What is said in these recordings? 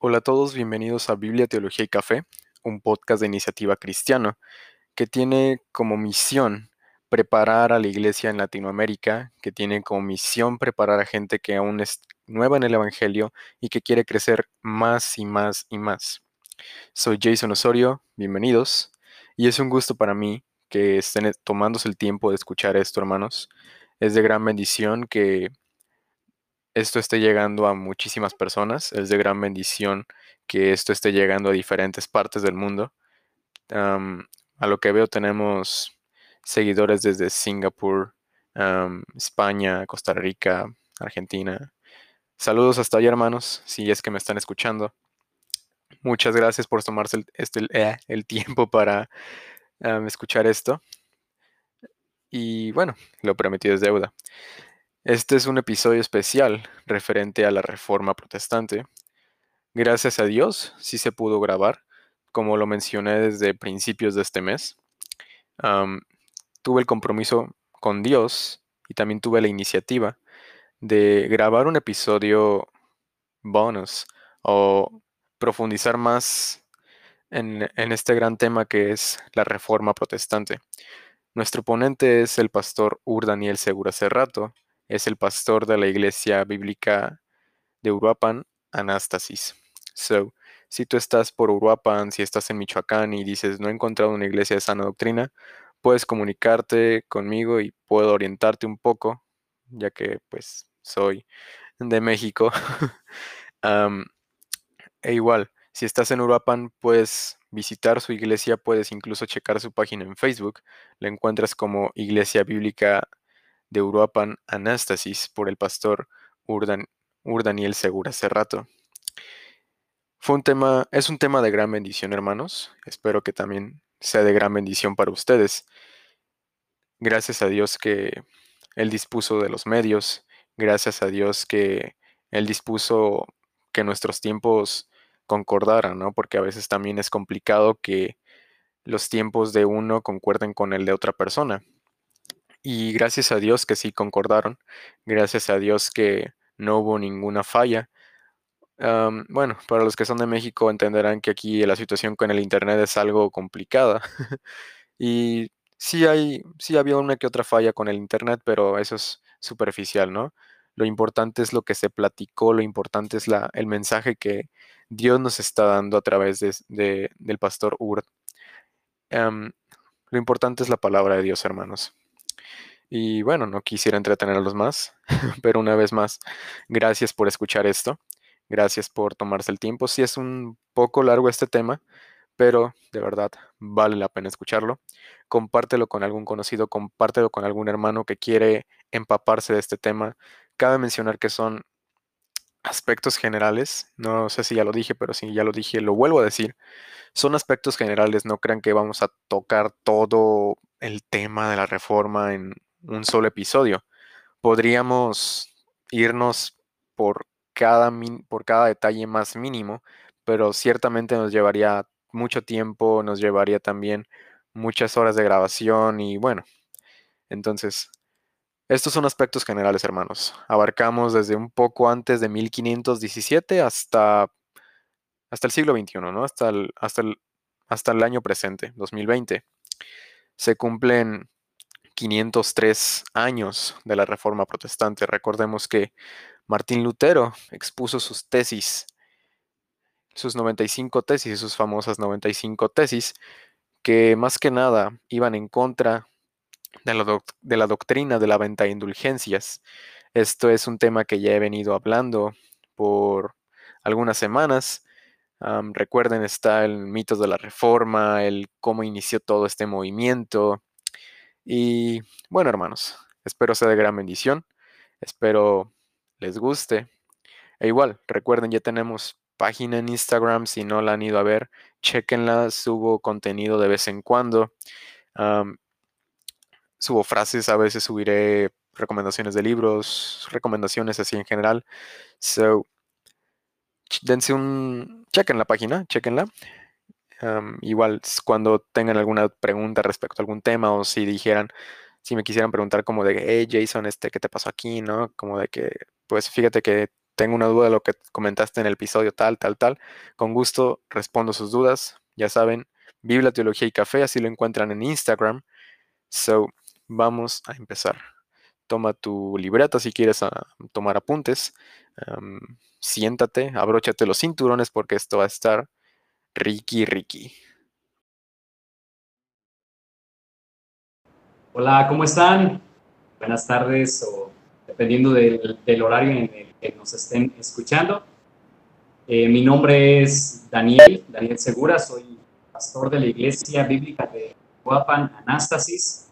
Hola a todos, bienvenidos a Biblia, Teología y Café, un podcast de iniciativa cristiana que tiene como misión preparar a la iglesia en Latinoamérica, que tiene como misión preparar a gente que aún es nueva en el Evangelio y que quiere crecer más y más y más. Soy Jason Osorio, bienvenidos, y es un gusto para mí que estén tomándose el tiempo de escuchar esto, hermanos. Es de gran bendición que esto esté llegando a muchísimas personas. Es de gran bendición que esto esté llegando a diferentes partes del mundo. a lo que veo tenemos seguidores desde Singapur, España, Costa Rica, Argentina. Saludos hasta allá, hermanos, si es que me están escuchando. Muchas gracias por tomarse el, este, eh, el tiempo para escuchar esto. Y bueno, lo prometido es deuda. Este es un episodio especial referente a la Reforma Protestante. Gracias a Dios sí se pudo grabar, como lo mencioné desde principios de este mes. tuve el compromiso con Dios y también tuve la iniciativa de grabar un episodio bonus o profundizar más en, este gran tema que es la Reforma Protestante. Nuestro ponente es el pastor Ur Daniel Segura Cerrato, es el pastor de la iglesia bíblica de Uruapan, Anastasis. So, si tú estás por Uruapan, si estás en Michoacán y dices no he encontrado una iglesia de sana doctrina, puedes comunicarte conmigo y puedo orientarte un poco, ya que pues soy de México. e igual, si estás en Uruapan, puedes visitar su iglesia, puedes incluso checar su página en Facebook. La encuentras como Iglesia Bíblica de Uruapan Anastasis por el pastor Urdan, Urdaniel Segura Cerrato. Fue un tema, es un tema de gran bendición, hermanos. Espero que también sea de gran bendición para ustedes. Gracias a Dios que Él dispuso de los medios. Gracias a Dios que Él dispuso que nuestros tiempos concordaran, ¿no? Porque a veces también es complicado que los tiempos de uno concuerden con el de otra persona. Y gracias a Dios que sí concordaron, gracias a Dios que no hubo ninguna falla. bueno, para los que son de México entenderán que aquí la situación con el Internet es algo complicada. y sí hay, sí había una que otra falla con el Internet, pero eso es superficial, ¿no? Lo importante es lo que se platicó, lo importante es la, el mensaje que Dios nos está dando a través de, del pastor Urt. lo importante es la palabra de Dios, hermanos. Y bueno, no quisiera entretenerlos más, pero una vez más, gracias por escuchar esto. Gracias por tomarse el tiempo. Sí es un poco largo este tema, pero de verdad vale la pena escucharlo. Compártelo con algún conocido, compártelo con algún hermano que quiere empaparse de este tema. Cabe mencionar que son aspectos generales. No sé si ya lo dije, pero si ya lo dije, lo vuelvo a decir. Son aspectos generales. No crean que vamos a tocar todo el tema de la reforma en un solo episodio. Podríamos irnos por cada, por cada detalle más mínimo, pero ciertamente nos llevaría mucho tiempo, nos llevaría también muchas horas de grabación y bueno, entonces, estos son aspectos generales, hermanos. Abarcamos desde un poco antes de 1517 hasta, hasta el siglo XXI, ¿no? Hasta el, hasta, el, hasta el año presente, 2020. Se cumplen 503 años de la Reforma Protestante. Recordemos que Martín Lutero expuso sus tesis, sus 95 tesis, sus famosas 95 tesis, que más que nada iban en contra de la, de la doctrina de la venta de indulgencias. Esto es un tema que ya he venido hablando por algunas semanas. recuerden, está el mito de la reforma, el cómo inició todo este movimiento, y bueno, hermanos, espero sea de gran bendición. Espero les guste. E igual, recuerden, ya tenemos página en Instagram. Si no la han ido a ver, chequenla. Subo contenido de vez en cuando. Subo frases, a veces subiré recomendaciones de libros, recomendaciones así en general. So, dense un. Chequen la página, chequenla igual cuando tengan alguna pregunta respecto a algún tema o si dijeran, si me quisieran preguntar como de, hey Jason, este, ¿qué te pasó aquí? ¿No? Como de que, pues fíjate que tengo una duda de lo que comentaste en el episodio tal, tal, tal. Con gusto respondo sus dudas. Ya saben, Biblia, Teología y Café, así lo encuentran en Instagram. So, vamos a empezar. Toma tu libreta si quieres ah, tomar apuntes. siéntate, abróchate los cinturones porque esto va a estar Ricky Ricky. Hola, ¿cómo están? Buenas tardes o dependiendo del, horario en el que nos estén escuchando. Eh, mi nombre es Daniel, Daniel Segura, soy pastor de la Iglesia Bíblica de Guapan Anástasis.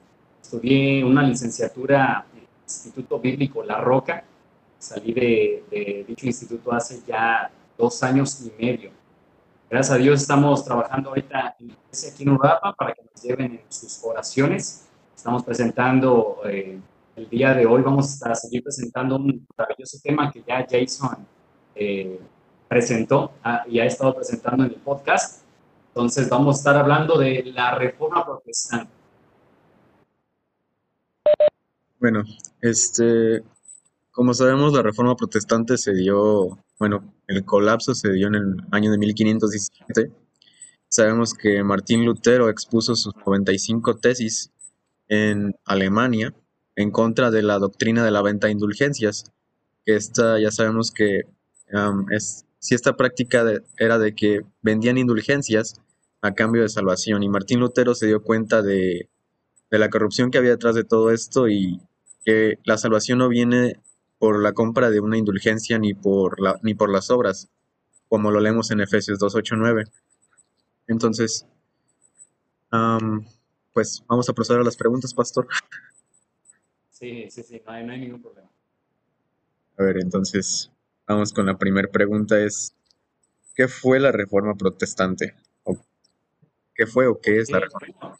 Estudié una licenciatura en el Instituto Bíblico La Roca. Salí de, dicho instituto hace ya dos años y medio. Gracias a Dios estamos trabajando ahorita en la iglesia aquí en Urapa para que nos lleven en sus oraciones. Estamos presentando, eh, el día de hoy vamos a seguir presentando un maravilloso tema que ya Jason eh, presentó ah, y ha estado presentando en el podcast. Entonces vamos a estar hablando de la reforma protestante. Bueno, este, como sabemos, la reforma protestante se dio, bueno, el colapso se dio en el año de 1517. Sabemos que Martín Lutero expuso sus 95 tesis en Alemania en contra de la doctrina de la venta de indulgencias. Esta ya sabemos que es, si esta práctica era de que vendían indulgencias, a cambio de salvación. Y Martín Lutero se dio cuenta de, la corrupción que había detrás de todo esto y que la salvación no viene por la compra de una indulgencia ni por, la, ni por las obras, como lo leemos en Efesios 2, 8, 9. Entonces, pues vamos a proceder a las preguntas, pastor. Sí, sí, sí, no hay, no hay ningún problema. A ver, entonces, vamos con la primera pregunta es, ¿qué fue la reforma protestante? ¿Qué fue o qué es la reforma?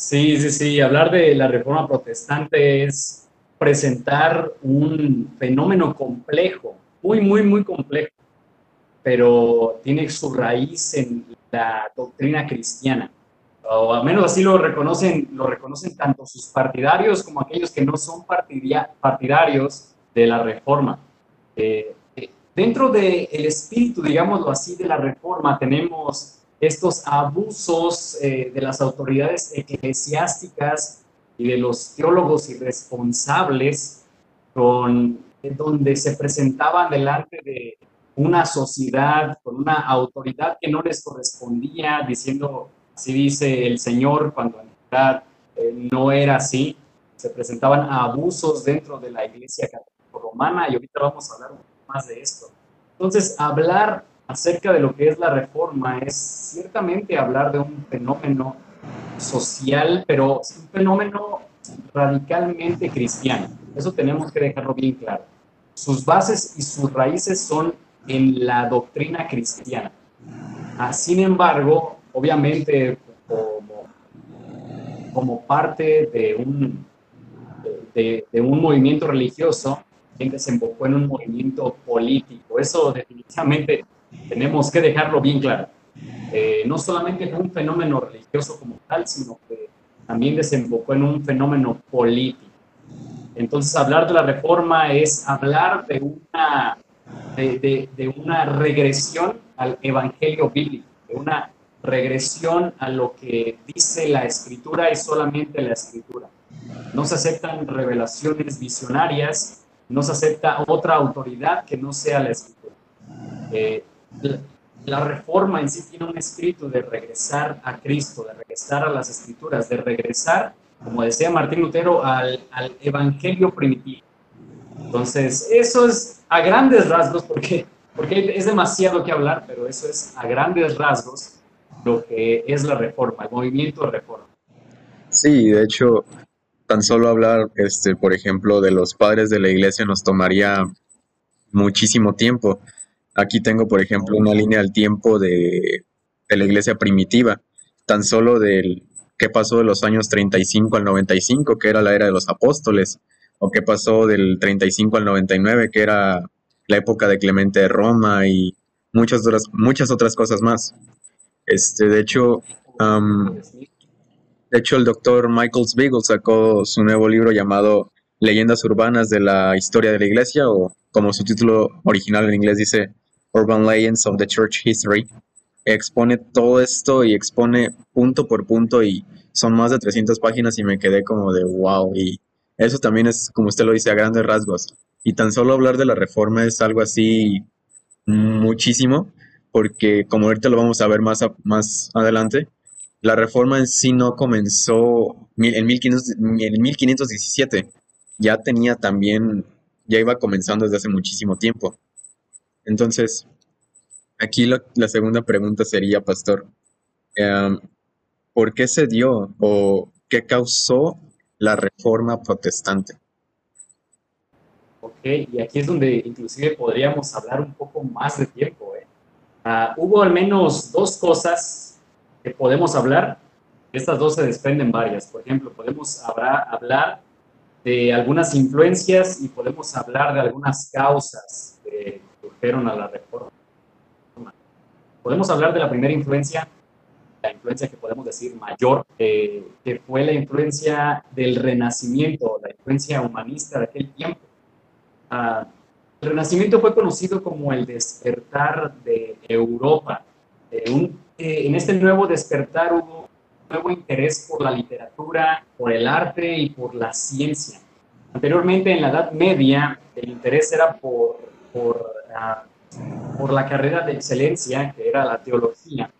Sí, sí, sí. Hablar de la reforma protestante es presentar un fenómeno complejo, muy, muy, muy complejo, pero tiene su raíz en la doctrina cristiana. O al menos así lo reconocen, lo reconocen tanto sus partidarios como aquellos que no son partidarios de la reforma. Eh, eh, dentro del espíritu, digámoslo así, de la reforma tenemos estos abusos eh, de las autoridades eclesiásticas y de los teólogos irresponsables, con, donde se presentaban delante de una sociedad con una autoridad que no les correspondía, diciendo, así dice el Señor, cuando en realidad eh, no era así. Se presentaban abusos dentro de la iglesia católica romana y ahorita vamos a hablar más de esto. Entonces, hablar acerca de lo que es la reforma es ciertamente hablar de un fenómeno social, pero un fenómeno radicalmente cristiano. Eso tenemos que dejarlo bien claro. Sus bases y sus raíces son en la doctrina cristiana. Ah, sin embargo, obviamente, como, parte de un, de, un movimiento religioso, desembocó en un movimiento político. Eso definitivamente tenemos que dejarlo bien claro. Eh, no solamente fue un fenómeno religioso como tal, sino que también desembocó en un fenómeno político. Entonces, hablar de la reforma es hablar de una, de, de, una regresión al evangelio bíblico, de una regresión a lo que dice la escritura y solamente la escritura. No se aceptan revelaciones visionarias, no se acepta otra autoridad que no sea la escritura. Eh, la, reforma en sí tiene un escrito de regresar a Cristo, de regresar a las escrituras, de regresar, como decía Martín Lutero, al, al evangelio primitivo. Entonces, eso es a grandes rasgos, porque, porque es demasiado que hablar, pero eso es a grandes rasgos lo que es la reforma, el movimiento de reforma. Sí, de hecho, tan solo hablar, este, por ejemplo, de los padres de la iglesia nos tomaría muchísimo tiempo. Aquí tengo, por ejemplo, una línea del tiempo de, la iglesia primitiva, tan solo del qué pasó de los años 35 al 95, que era la era de los apóstoles, o qué pasó del 35 al 99, que era la época de Clemente de Roma y muchas otras, muchas otras cosas más. Este, de hecho, de hecho, el doctor Michael Spiegel sacó su nuevo libro llamado leyendas urbanas de la historia de la iglesia o como su título original en inglés dice Urban Legends of the Church History. Expone todo esto y expone punto por punto y son más de 300 páginas y me quedé como de wow y eso también es como usted lo dice a grandes rasgos y tan solo hablar de la reforma es algo así muchísimo porque como ahorita lo vamos a ver más, más adelante, la reforma en sí no comenzó en, 1500, en 1517, ya tenía también, ya iba comenzando desde hace muchísimo tiempo. Entonces, aquí la, segunda pregunta sería, pastor, em, ¿por qué se dio o qué causó la reforma protestante? Ok, y aquí es donde inclusive podríamos hablar un poco más de tiempo. ¿eh? Ah, hubo al menos dos cosas que podemos hablar. Estas dos se desprenden varias. Por ejemplo, podemos hablar de algunas influencias y podemos hablar de algunas causas surgieron a la reforma. Podemos hablar de la primera influencia, la influencia que podemos decir mayor, eh, que fue la influencia del renacimiento, la influencia humanista de aquel tiempo. Ah, el Renacimiento fue conocido como el despertar de Europa. Eh, eh, en este nuevo despertar hubo un nuevo interés por la literatura, por el arte y por la ciencia. Anteriormente, en la Edad Media, el interés era por, por, ah, por la carrera de excelencia, que era la teología,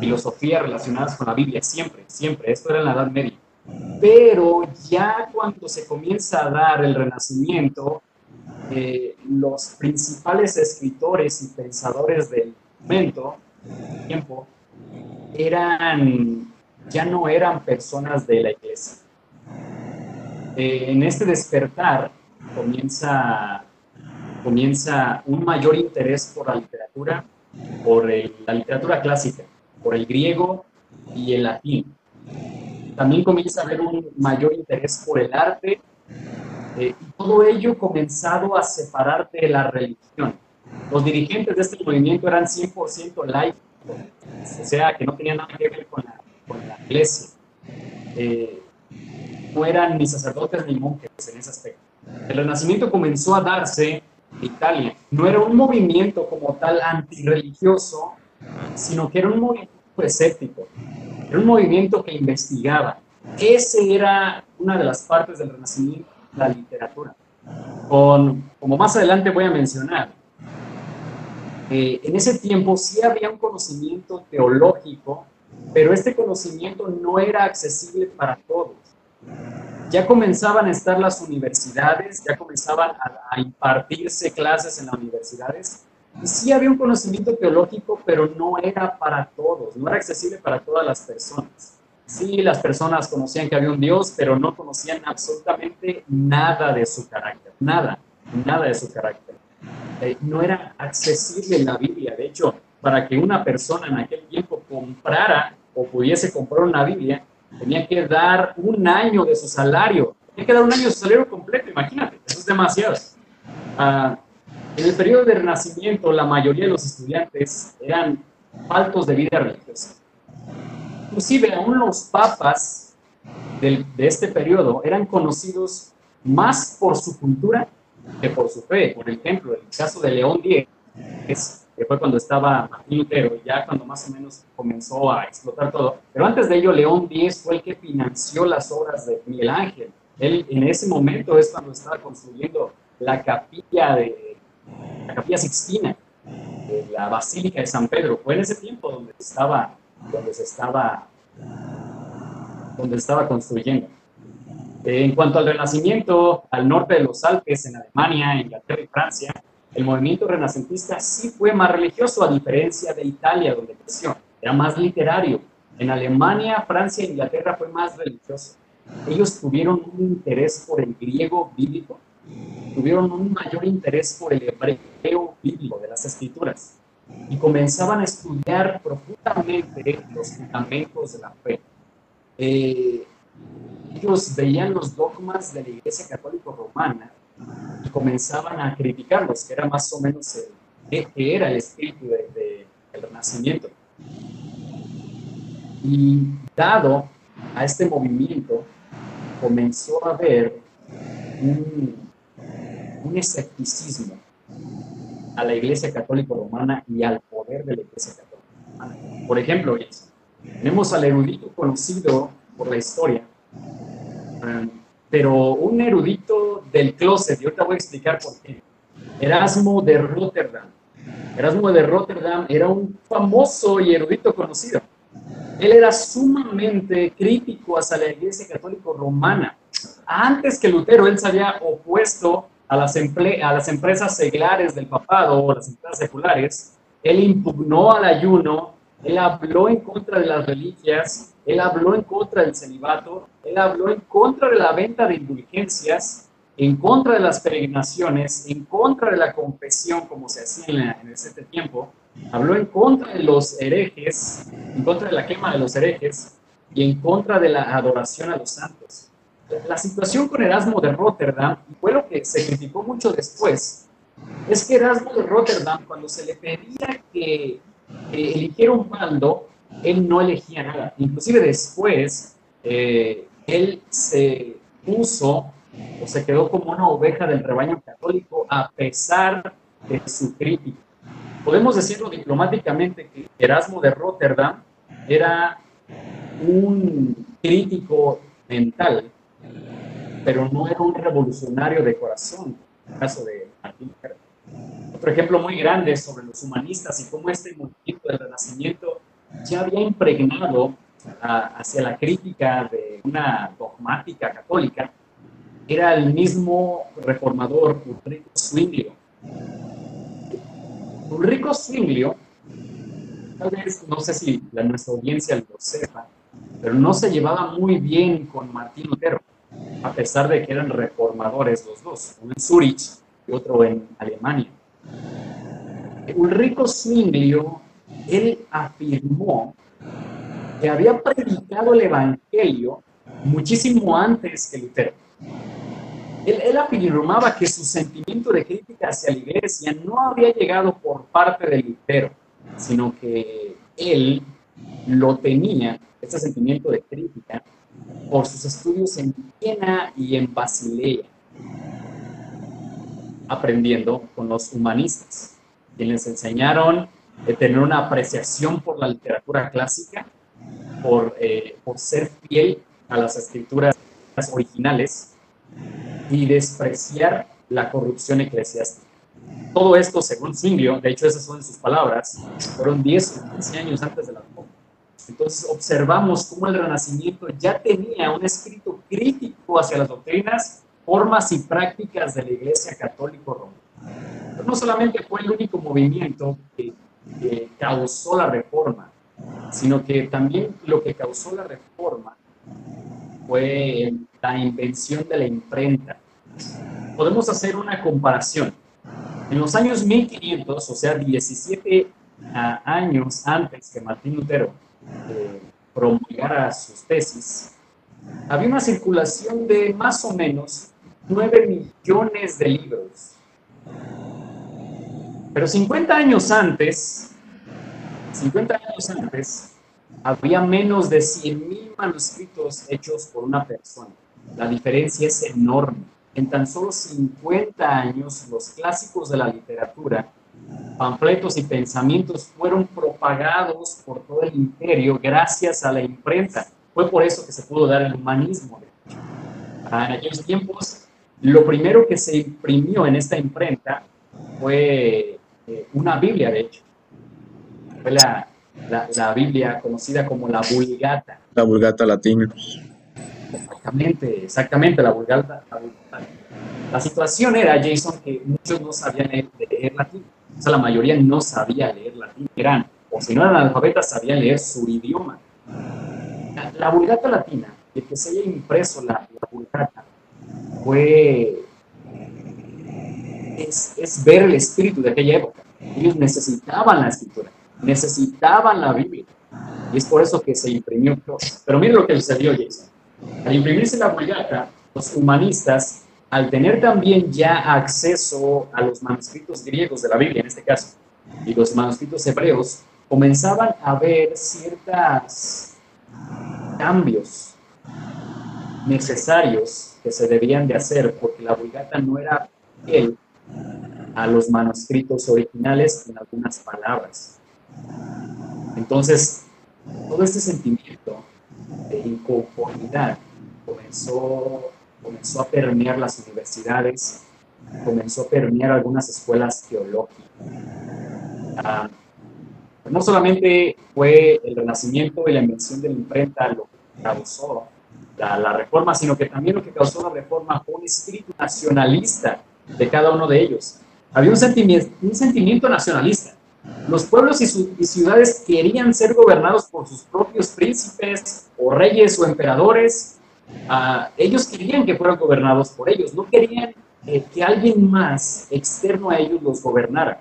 filosofía relacionadas con la Biblia, siempre, siempre. Esto era en la Edad Media. Pero ya cuando se comienza a dar el Renacimiento, eh, los principales escritores y pensadores del momento, tiempo, eran, ya no eran personas de la iglesia. Eh, en este despertar comienza, comienza un mayor interés por la literatura, por la literatura clásica, por el griego y el latín. También comienza a haber un mayor interés por el arte eh, y todo ello comenzado a separar de la religión. Los dirigentes de este movimiento eran 100% laicos, o sea, que no tenían nada que ver con la, con la iglesia. Eh, no eran ni sacerdotes ni monjes en ese aspecto. El renacimiento comenzó a darse Italia. No era un movimiento como tal antirreligioso, sino que era un movimiento escéptico. Era un movimiento que investigaba. Ese era una de las partes del renacimiento la literatura. Como más adelante voy a mencionar, eh, en ese tiempo sí había un conocimiento teológico, pero este conocimiento no era accesible para todos. Ya comenzaban a estar las universidades, ya comenzaban a, impartirse clases en las universidades, y sí había un conocimiento teológico, pero no era para todos, no era accesible para todas las personas. Sí, las personas conocían que había un Dios, pero no conocían absolutamente nada de su carácter, nada, nada de su carácter. Eh, no era accesible la Biblia. De hecho, para que una persona en aquel tiempo comprara o pudiese comprar una Biblia, tenía que dar un año de su salario. Tenía que dar un año de su salario completo, imagínate, eso es demasiado. Ah, en el periodo del Renacimiento, la mayoría de los estudiantes eran faltos de vida religiosa inclusive aún los papas de este periodo eran conocidos más por su cultura que por su fe. Por ejemplo, el caso de León X, que fue cuando estaba Martín Lutero, ya cuando más o menos comenzó a explotar todo. Pero antes de ello, León X fue el que financió las obras de Miguel Ángel. Él en ese momento es cuando estaba construyendo la capilla de la capilla Sixtina, la Basílica de San Pedro. Fue en ese tiempo donde estaba donde se estaba, donde estaba construyendo. En cuanto al Renacimiento, al norte de los Alpes, en Alemania, Inglaterra y Francia, el movimiento renacentista sí fue más religioso, a diferencia de Italia, donde creció. Era más literario. En Alemania, Francia e Inglaterra fue más religioso. Ellos tuvieron un interés por el griego bíblico, tuvieron un mayor interés por el hebreo bíblico de las escrituras y comenzaban a estudiar profundamente los fundamentos de la fe. Eh, ellos veían los dogmas de la Iglesia Católica Romana comenzaban a criticarlos, que era más o menos el, que era el espíritu del Renacimiento. Y dado a este movimiento, comenzó a haber un, un escepticismo a la Iglesia Católica Romana y al poder de la Iglesia Católica Romana. Por ejemplo, tenemos al erudito conocido por la historia, um, pero un erudito del closet, y ahorita voy a explicar por qué. Erasmo de Rotterdam. Erasmo de Rotterdam era un famoso y erudito conocido. Él era sumamente crítico hacia la Iglesia Católica Romana. Antes que Lutero, él se había opuesto a las, a las empresas seglares del papado o las empresas seculares. Él impugnó al ayuno, él habló en contra de las reliquias, él habló en contra del celibato, él habló en contra de la venta de indulgencias, en contra de las peregrinaciones, en contra de la confesión como se hacía en, ese tiempo, habló en contra de los herejes, en contra de la quema de los herejes y en contra de la adoración a los santos. La situación con Erasmo de Rotterdam, fue lo que se criticó mucho después, es que Erasmo de Rotterdam, cuando se le pedía que, eligiera un bando, él no elegía nada. Inclusive después, eh, él se puso o se quedó como una oveja del rebaño católico a pesar de su crítica. Podemos decirlo diplomáticamente que Erasmo de Rotterdam era un crítico mental, pero no era un revolucionario de corazón, en el caso de Martín. Otro ejemplo muy grande sobre los humanistas y cómo este movimiento del Renacimiento ya había impregnado hacia la crítica de una dogmática católica era el mismo reformador Ulrico Zwinglio. Ulrico Zwinglio, tal vez, no sé si la, nuestra audiencia lo sepa, pero no se llevaba muy bien con Martín Lutero, a pesar de que eran reformadores los dos, uno en Zurich otro en Alemania. Ulrico Zwinglio él afirmó que había predicado el Evangelio muchísimo antes que Lutero. Él, él, afirmaba que su sentimiento de crítica hacia la iglesia no había llegado por parte de Lutero, sino que él lo tenía, ese sentimiento de crítica, por sus estudios en Viena y en Basilea, aprendiendo con los humanistas, quienes enseñaron de tener una apreciación por la literatura clásica, por, eh, por ser fiel a las escrituras originales y despreciar la corrupción eclesiástica. Todo esto, según Zwinglio, de hecho esas son sus palabras, fueron 10 o 15 años antes de la reforma. Entonces observamos cómo el Renacimiento ya tenía un escrito crítico hacia las doctrinas, formas y prácticas de la Iglesia Católica Romana. No solamente fue el único movimiento que que causó la reforma, sino que también lo que causó la reforma fue la invención de la imprenta. Podemos hacer una comparación. En los años 1500, o sea, 17 ah, años antes que Martín Lutero eh, promulgara sus tesis, había una circulación de más o menos 9 millones de libros pero 50 años antes, 50 años antes, había menos de 100.000 manuscritos hechos por una persona. La diferencia es enorme. En tan solo 50 años, los clásicos de la literatura, panfletos y pensamientos fueron propagados por todo el imperio gracias a la imprenta. Fue por eso que se pudo dar el humanismo. Ah, en aquellos tiempos, lo primero que se imprimió en esta imprenta fue eh, una Biblia, de hecho. Fue la, la, Biblia conocida como la Vulgata. La Vulgata latina. Exactamente, exactamente, la Vulgata. La, situación era, Jason, que muchos no sabían leer, latín. O sea, la mayoría no sabía leer latín. Eran, o si no eran analfabetas, sabían leer su idioma. La, Vulgata latina, de que se haya impreso la, la Vulgata, fue es, ver el espíritu de aquella época. Ellos necesitaban la escritura, necesitaban la Biblia. Y es por eso que se imprimió. Pero mire lo que sucedió, Jason. Al imprimirse la Vulgata, los humanistas, al tener también ya acceso a los manuscritos griegos de la Biblia, en este caso, y los manuscritos hebreos, comenzaban a ver ciertos cambios necesarios se debían de hacer, porque la Vulgata no era fiel a los manuscritos originales en algunas palabras. Entonces, todo este sentimiento de inconformidad comenzó, comenzó a permear las universidades, comenzó a permear algunas escuelas teológicas. Ah, no solamente fue el renacimiento y la invención de la imprenta lo que causó la, reforma, sino que también lo que causó la reforma fue un espíritu nacionalista de cada uno de ellos. Había un sentimiento, nacionalista. Los pueblos y, ciudades querían ser gobernados por sus propios príncipes o reyes o emperadores. Uh, ellos querían que fueran gobernados por ellos, no querían eh, que alguien más externo a ellos los gobernara.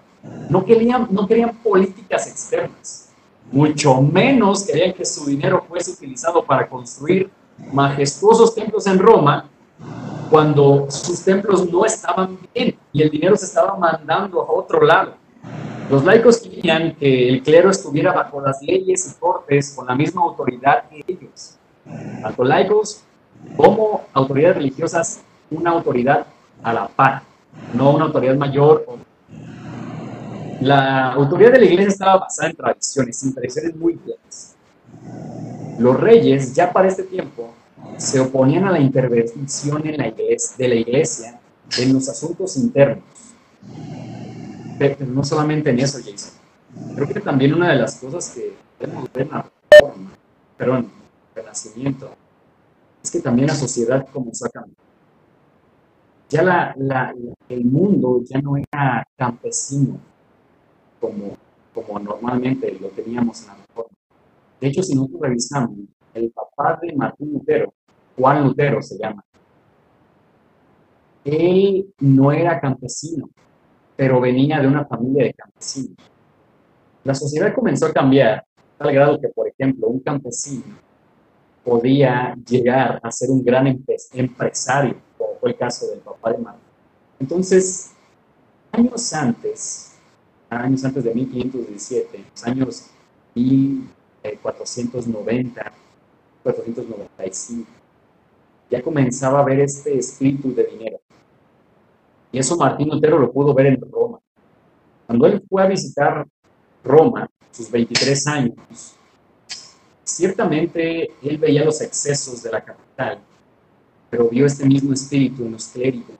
No querían, no querían políticas externas, mucho menos querían que su dinero fuese utilizado para construir majestuosos templos en Roma cuando sus templos no estaban bien y el dinero se estaba mandando a otro lado. Los laicos querían que el clero estuviera bajo las leyes y cortes con la misma autoridad que ellos. Tanto laicos como autoridades religiosas, una autoridad a la par, no una autoridad mayor. La autoridad de la iglesia estaba basada en tradiciones, en tradiciones muy viejas. Los reyes, ya para este tiempo, se oponían a la intervención en la iglesia, de la iglesia en los asuntos internos. Pero no solamente en eso, Jason. Creo que también una de las cosas que debemos ver en la reforma, perdón, renacimiento, es que también la sociedad comenzó a cambiar. Ya la, la, el mundo ya no era campesino como, como normalmente lo teníamos en la reforma. De hecho, si nosotros revisamos, el papá de Martín Lutero, Juan Lutero se llama, él no era campesino, pero venía de una familia de campesinos. La sociedad comenzó a cambiar, tal grado que, por ejemplo, un campesino podía llegar a ser un gran empresario, como fue el caso del papá de Martín. Entonces, años antes, años antes de 1517, años 1490, 495, ya comenzaba a ver este espíritu de dinero. Y eso Martín Lutero lo pudo ver en Roma. Cuando él fue a visitar Roma, sus 23 años, ciertamente él veía los excesos de la capital, pero vio este mismo espíritu en los clérigos,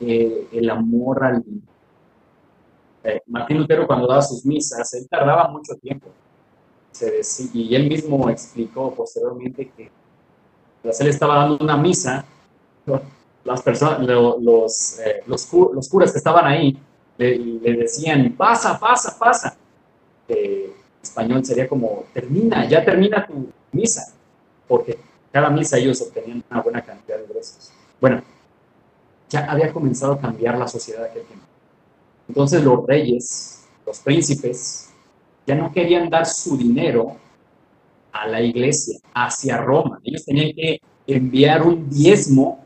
eh, el amor al. Eh, Martín Lutero cuando daba sus misas, él tardaba mucho tiempo. Y él mismo explicó posteriormente que pues, él estaba dando una misa, las personas, los, eh, los, curas que estaban ahí le, decían, pasa, pasa, pasa. Eh, español sería como, termina, ya termina tu misa, porque cada misa ellos obtenían una buena cantidad de ingresos. Bueno, ya había comenzado a cambiar la sociedad aquel tiempo. Entonces los reyes, los príncipes, ya no querían dar su dinero a la iglesia, hacia Roma. Ellos tenían que enviar un diezmo,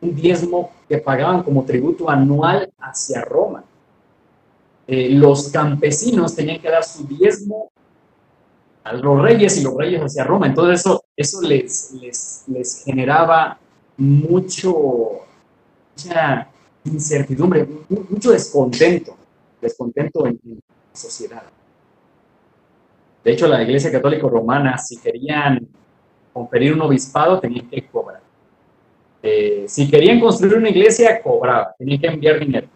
un diezmo que pagaban como tributo anual hacia Roma. Eh, los campesinos tenían que dar su diezmo a los reyes y los reyes hacia Roma. Entonces eso, eso les, les, les generaba mucho, mucha incertidumbre, mucho descontento, descontento en, en la sociedad. De hecho, la Iglesia Católica Romana, si querían conferir un obispado, tenían que cobrar. Eh, si querían construir una iglesia, cobraban, tenían que enviar dinero.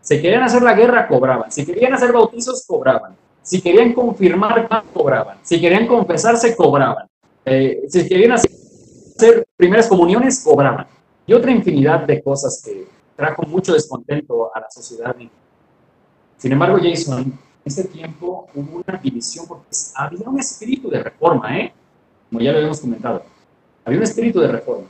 Si querían hacer la guerra, cobraban. Si querían hacer bautizos, cobraban. Si querían confirmar, cobraban. Si querían confesarse, cobraban. Eh, si querían hacer primeras comuniones, cobraban. Y otra infinidad de cosas que trajo mucho descontento a la sociedad. Sin embargo, Jason, ese tiempo hubo una división porque había un espíritu de reforma, ¿eh? como ya lo habíamos comentado. Había un espíritu de reforma.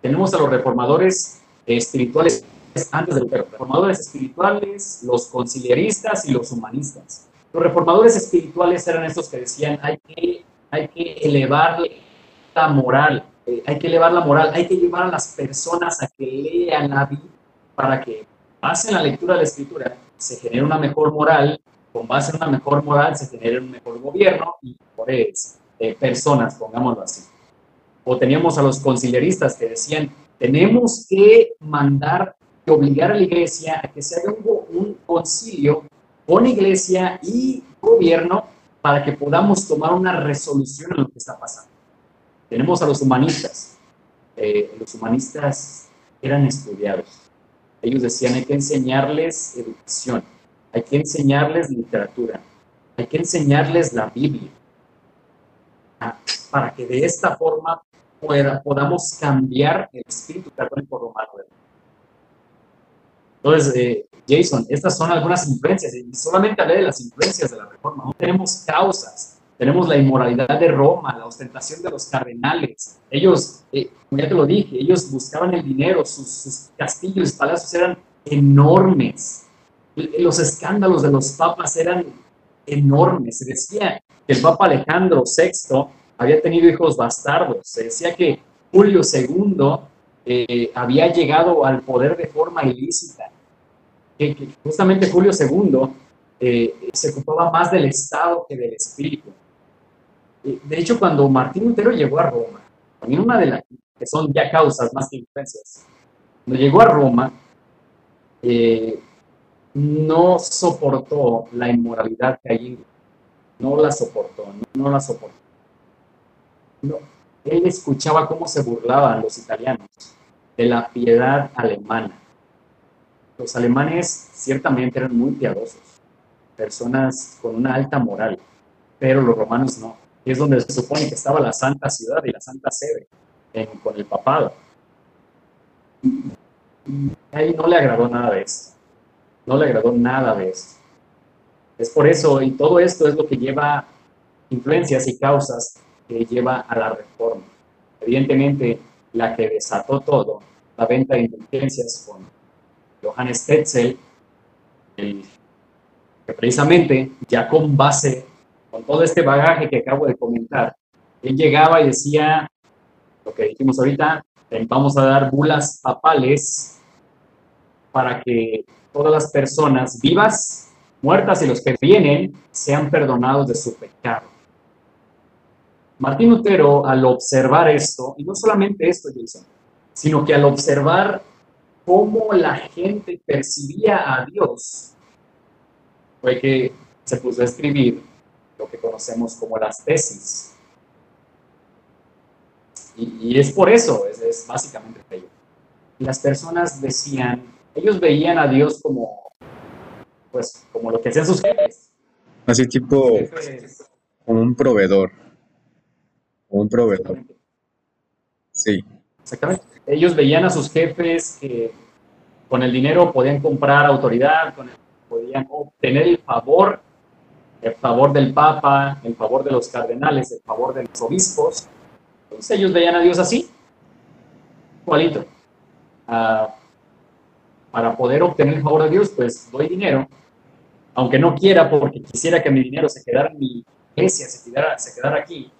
Tenemos a los reformadores espirituales antes de Lutero, reformadores espirituales, los conciliaristas y los humanistas. Los reformadores espirituales eran estos que decían hay que, hay que elevar la moral, eh, hay que elevar la moral, hay que llevar a las personas a que lean la Biblia para que hacen la lectura de la escritura, se genere una mejor moral, con base en una mejor moral se genere un mejor gobierno y mejores eh, personas, pongámoslo así. O teníamos a los conciliaristas que decían, tenemos que mandar y obligar a la iglesia a que se haga un, un concilio con iglesia y gobierno para que podamos tomar una resolución en lo que está pasando. Tenemos a los humanistas. Eh, los humanistas eran estudiados. Ellos decían, hay que enseñarles educación, hay que enseñarles literatura, hay que enseñarles la Biblia, ah, para que de esta forma pueda, podamos cambiar el espíritu católico romano. Entonces, eh, Jason, estas son algunas influencias, y solamente hablé de las influencias de la reforma, no tenemos causas, tenemos la inmoralidad de Roma, la ostentación de los cardenales. Ellos, eh, ya te lo dije, ellos buscaban el dinero, sus, sus castillos y palacios eran enormes. Los escándalos de los papas eran enormes. Se decía que el Papa Alejandro VI había tenido hijos bastardos. Se decía que Julio II eh, había llegado al poder de forma ilícita. Que, justamente Julio II eh, se ocupaba más del Estado que del espíritu. Eh, de hecho, cuando Martín Lutero llegó a Roma, también una de las que son ya causas más que influencias, cuando llegó a Roma, eh, no soportó la inmoralidad que allí, no la soportó, no, la soportó. él escuchaba cómo se burlaban los italianos de la piedad alemana. Los alemanes ciertamente eran muy piadosos, personas con una alta moral, pero los romanos no es donde se supone que estaba la santa ciudad y la santa sede con el papado. Y ahí no le agradó nada de esto. No le agradó nada de esto. Es por eso, y todo esto es lo que lleva influencias y causas que lleva a la reforma. Evidentemente, la que desató todo, la venta de indulgencias con Johannes Tetzel, que precisamente ya con base con todo este bagaje que acabo de comentar, él llegaba y decía lo que dijimos ahorita, vamos a dar bulas papales para que todas las personas vivas, muertas y los que vienen sean perdonados de su pecado. Martín Lutero, al observar esto, y no solamente esto, Jason, sino que al observar cómo la gente percibía a Dios, fue que se puso a escribir lo que conocemos como las tesis. Y, es por eso, es, es básicamente ello. Las personas decían, ellos veían a Dios como, pues, como lo que hacían sus jefes. Así tipo, como un proveedor. Un proveedor. Sí. Exactamente. Ellos veían a sus jefes que con el dinero podían comprar autoridad, con el, podían obtener el favor el favor del Papa, el favor de los cardenales, el favor de los obispos. Entonces ellos veían a Dios así, igualito. Ah, para poder obtener el favor de Dios, pues doy dinero, aunque no quiera porque quisiera que mi dinero se quedara en mi iglesia, se quedara, se quedara aquí,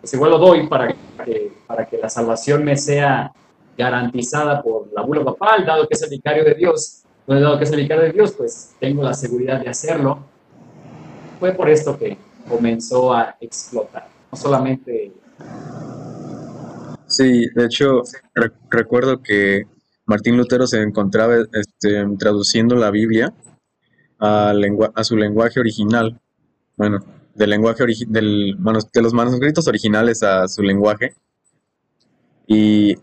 pues igual lo doy para que, para que la salvación me sea garantizada por la bula papal, dado que es el vicario de Dios. Entonces, dado que es el vicario de Dios, pues tengo la seguridad de hacerlo fue por esto que comenzó a explotar. No solamente... Sí, de hecho, recuerdo que Martín Lutero se encontraba este, traduciendo la Biblia a, a su lenguaje original. Bueno, del lenguaje del, de los manuscritos originales a su lenguaje. Y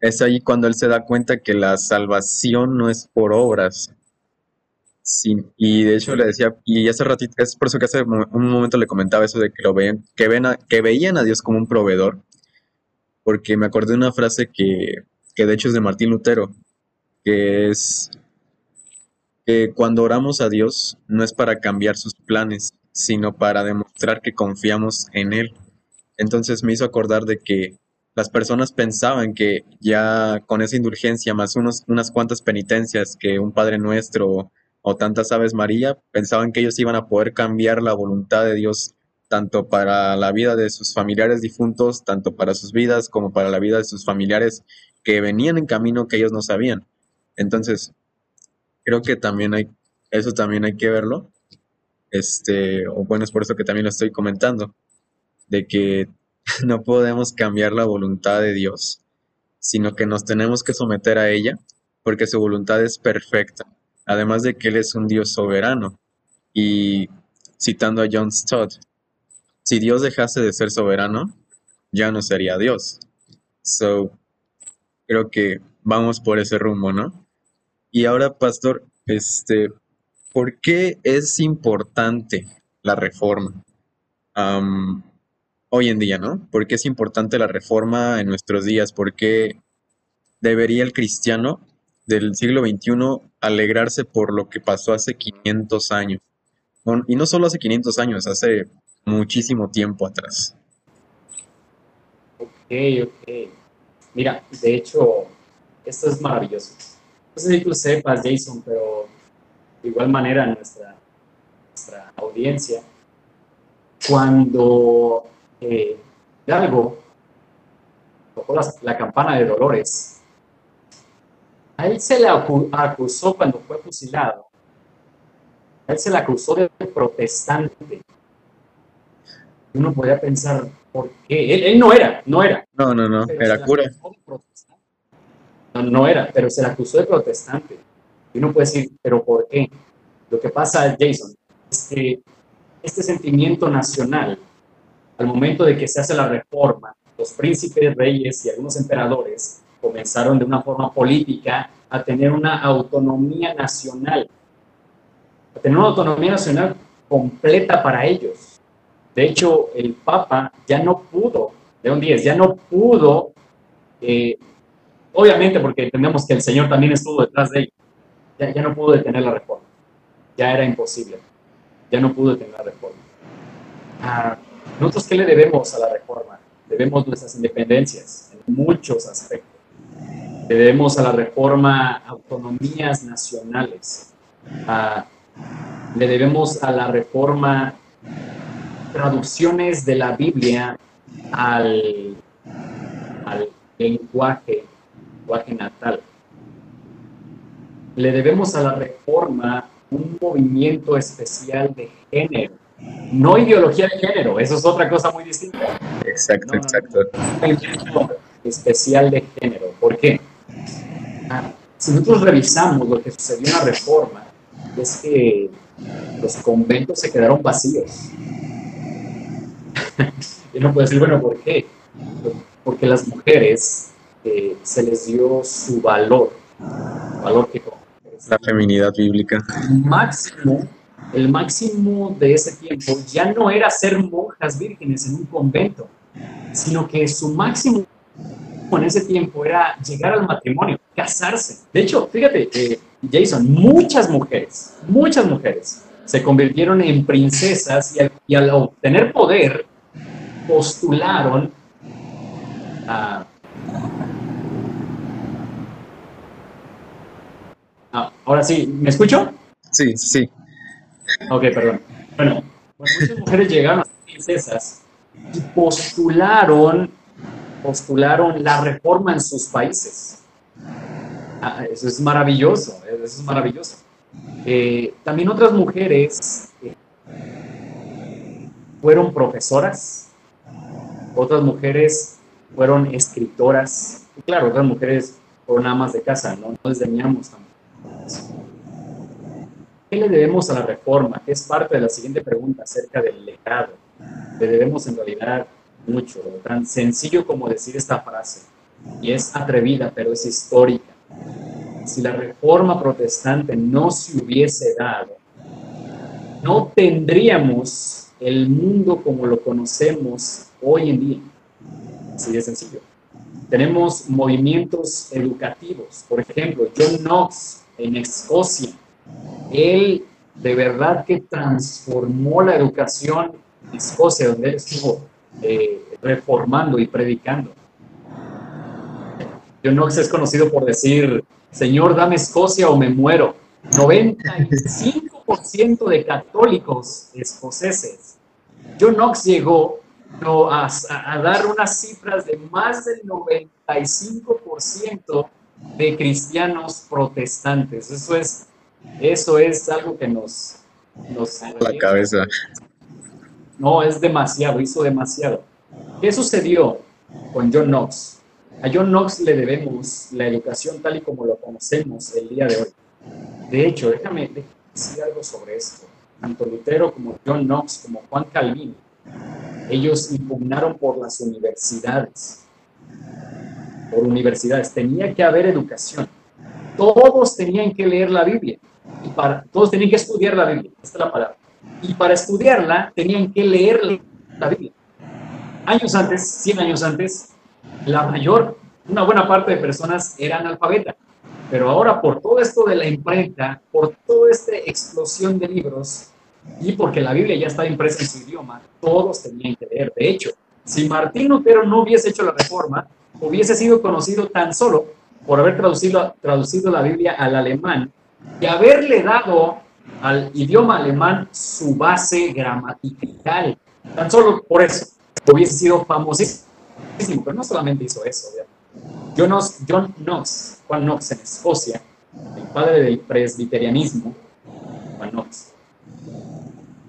es ahí cuando él se da cuenta que la salvación no es por obras, Sí, y de hecho le decía, y hace ratito, es por eso que hace un momento le comentaba eso de que lo ven, que ven que veían a Dios como un proveedor, porque me acordé de una frase que, que de hecho es de Martín Lutero, que es que cuando oramos a Dios no es para cambiar sus planes, sino para demostrar que confiamos en Él. Entonces me hizo acordar de que las personas pensaban que ya con esa indulgencia más unos, unas cuantas penitencias que un Padre Nuestro o tantas aves María, pensaban que ellos iban a poder cambiar la voluntad de Dios tanto para la vida de sus familiares difuntos, tanto para sus vidas como para la vida de sus familiares que venían en camino que ellos no sabían. Entonces, creo que también hay, eso también hay que verlo. Este, o bueno, es por eso que también lo estoy comentando, de que no podemos cambiar la voluntad de Dios, sino que nos tenemos que someter a ella porque su voluntad es perfecta, además de que Él es un Dios soberano. Y citando a John Stott, si Dios dejase de ser soberano, ya no sería Dios. So, creo que vamos por ese rumbo, ¿no? Y ahora, pastor, este, ¿por qué es importante la reforma? hoy en día, ¿no? ¿Por qué es importante la reforma en nuestros días? ¿Por qué debería el cristiano del siglo XXI alegrarse por lo que pasó hace 500 años? y no solo hace 500 años, hace muchísimo tiempo atrás. Ok, ok. Mira, de hecho, esto es maravilloso. No sé si tú sepas, Jason, pero de igual manera nuestra, nuestra audiencia, cuando eh, Hidalgo tocó la, campana de Dolores, a él se le acusó cuando fue fusilado, a él se le acusó de protestante. Uno podía pensar, ¿por qué? Él, no era, no era. No, no, no, era cura. No, no era, pero se le acusó de protestante. Y uno puede decir, ¿pero por qué? Lo que pasa, Jason, es que este sentimiento nacional al momento de que se hace la reforma, los príncipes, reyes y algunos emperadores comenzaron de una forma política a tener una autonomía nacional, a tener una autonomía nacional completa para ellos. De hecho, el Papa ya no pudo, León X, ya no pudo, eh, obviamente porque entendemos que el Señor también estuvo detrás de ellos, ya, ya no pudo detener la reforma, ya era imposible, ya no pudo detener la reforma. Ah, ¿Nosotros qué le debemos a la reforma? Debemos nuestras independencias en muchos aspectos. Le debemos a la reforma autonomías nacionales. le debemos a la reforma traducciones de la Biblia al, al lenguaje, lenguaje natal. Le debemos a la reforma un movimiento especial de género no ideología de género, eso es otra cosa muy distinta. Exacto, exacto. especial de género. ¿Por qué? Ah, si nosotros revisamos lo que sucedió en la reforma, es que los conventos se quedaron vacíos. y no puede decir, bueno, ¿por qué? Porque las mujeres eh, se les dio su valor, valor que... La feminidad bíblica. Máximo el máximo de ese tiempo ya no era ser monjas vírgenes en un convento, sino que su máximo en ese tiempo era llegar al matrimonio, casarse. De hecho, fíjate, eh, Jason, muchas mujeres, muchas mujeres se convirtieron en princesas y al, obtener poder postularon a... Ah, ahora sí, ¿me escucho? Sí, sí. Ok, perdón. Bueno, muchas mujeres llegaron a ser princesas y postularon, postularon la reforma en sus países. Ah, eso es maravilloso, eso es maravilloso. Eh, también otras mujeres eh, fueron profesoras, otras mujeres fueron escritoras, y claro, otras mujeres fueron amas de casa, no, no desdeñamos tampoco. ¿Qué le debemos a la reforma? es parte de la siguiente pregunta acerca del legado. Le debemos en realidad mucho, tan sencillo como decir esta frase. Y es atrevida, pero es histórica. Si la reforma protestante no se hubiese dado, no tendríamos el mundo como lo conocemos hoy en día. Así de sencillo. Tenemos movimientos educativos. Por ejemplo, John Knox en Escocia él de verdad que transformó la educación en Escocia, donde él estuvo eh, reformando y predicando. John Knox es conocido por decir, Señor, dame Escocia o me muero. 95% de católicos escoceses. John Knox llegó a, a, dar unas cifras de más del 95% de cristianos protestantes. Eso es eso es algo que nos... nos la cabeza. No, es demasiado, hizo demasiado. ¿Qué sucedió con John Knox? A John Knox le debemos la educación tal y como lo conocemos el día de hoy. De hecho, déjame, decir algo sobre esto. Tanto Lutero como John Knox como Juan Calvino, ellos impugnaron por las universidades. Por universidades. Tenía que haber educación. Todos tenían que leer la Biblia. Y para, todos tenían que estudiar la Biblia. Esta es la palabra. Y para estudiarla tenían que leer la Biblia. Años antes, 100 años antes, la mayor, una buena parte de personas eran alfabetas. Pero ahora por todo esto de la imprenta, por toda esta explosión de libros y porque la Biblia ya estaba impresa en su idioma, todos tenían que leer. De hecho, si Martín Lutero no hubiese hecho la reforma, hubiese sido conocido tan solo por haber traducido, traducido la Biblia al alemán y haberle dado al idioma alemán su base gramatical. Tan solo por eso hubiese sido famosísimo, pero no solamente hizo eso. John Knox, John Knox, Juan Knox en Escocia, el padre del presbiterianismo, Juan Knox,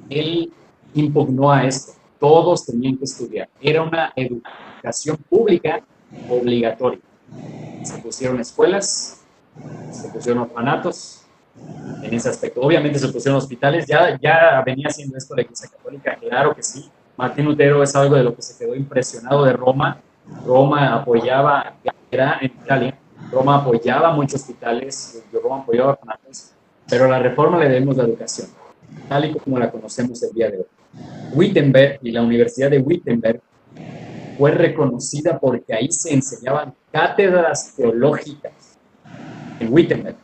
él impugnó a esto. Todos tenían que estudiar. Era una educación pública obligatoria. Se pusieron escuelas, se pusieron orfanatos en ese aspecto. Obviamente se pusieron hospitales. Ya, ya venía haciendo esto la Iglesia Católica, claro que sí. Martín Lutero es algo de lo que se quedó impresionado de Roma. Roma apoyaba, era en Italia, Roma apoyaba muchos hospitales, Roma apoyaba pero a la reforma le debemos la educación, tal y como la conocemos el día de hoy. Wittenberg y la Universidad de Wittenberg fue reconocida porque ahí se enseñaban cátedras teológicas en Wittenberg.